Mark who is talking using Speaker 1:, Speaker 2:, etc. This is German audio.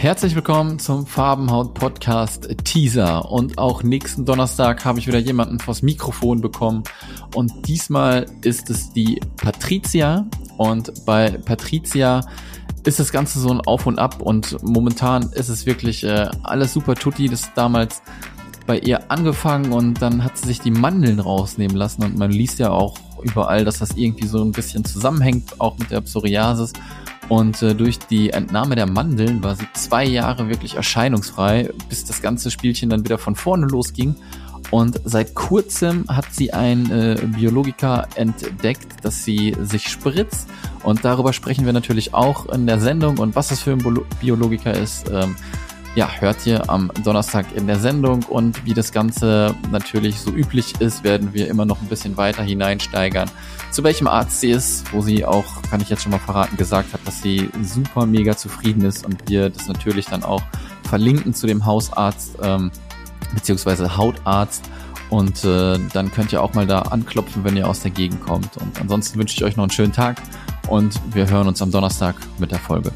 Speaker 1: Herzlich willkommen zum Farbenhaut Podcast Teaser. Und auch nächsten Donnerstag habe ich wieder jemanden vors Mikrofon bekommen. Und diesmal ist es die Patricia. Und bei Patricia ist das Ganze so ein Auf und Ab. Und momentan ist es wirklich äh, alles super tutti. Das ist damals bei ihr angefangen und dann hat sie sich die Mandeln rausnehmen lassen. Und man liest ja auch überall, dass das irgendwie so ein bisschen zusammenhängt, auch mit der Psoriasis. Und äh, durch die Entnahme der Mandeln war sie zwei Jahre wirklich erscheinungsfrei, bis das ganze Spielchen dann wieder von vorne losging. Und seit kurzem hat sie ein äh, Biologiker entdeckt, dass sie sich spritzt. Und darüber sprechen wir natürlich auch in der Sendung. Und was das für ein Biologiker ist, ähm, ja, hört ihr am Donnerstag in der Sendung und wie das Ganze natürlich so üblich ist, werden wir immer noch ein bisschen weiter hineinsteigern. Zu welchem Arzt sie ist, wo sie auch, kann ich jetzt schon mal verraten, gesagt hat, dass sie super mega zufrieden ist und wir das natürlich dann auch verlinken zu dem Hausarzt ähm, beziehungsweise Hautarzt und äh, dann könnt ihr auch mal da anklopfen, wenn ihr aus der Gegend kommt. Und ansonsten wünsche ich euch noch einen schönen Tag und wir hören uns am Donnerstag mit der Folge.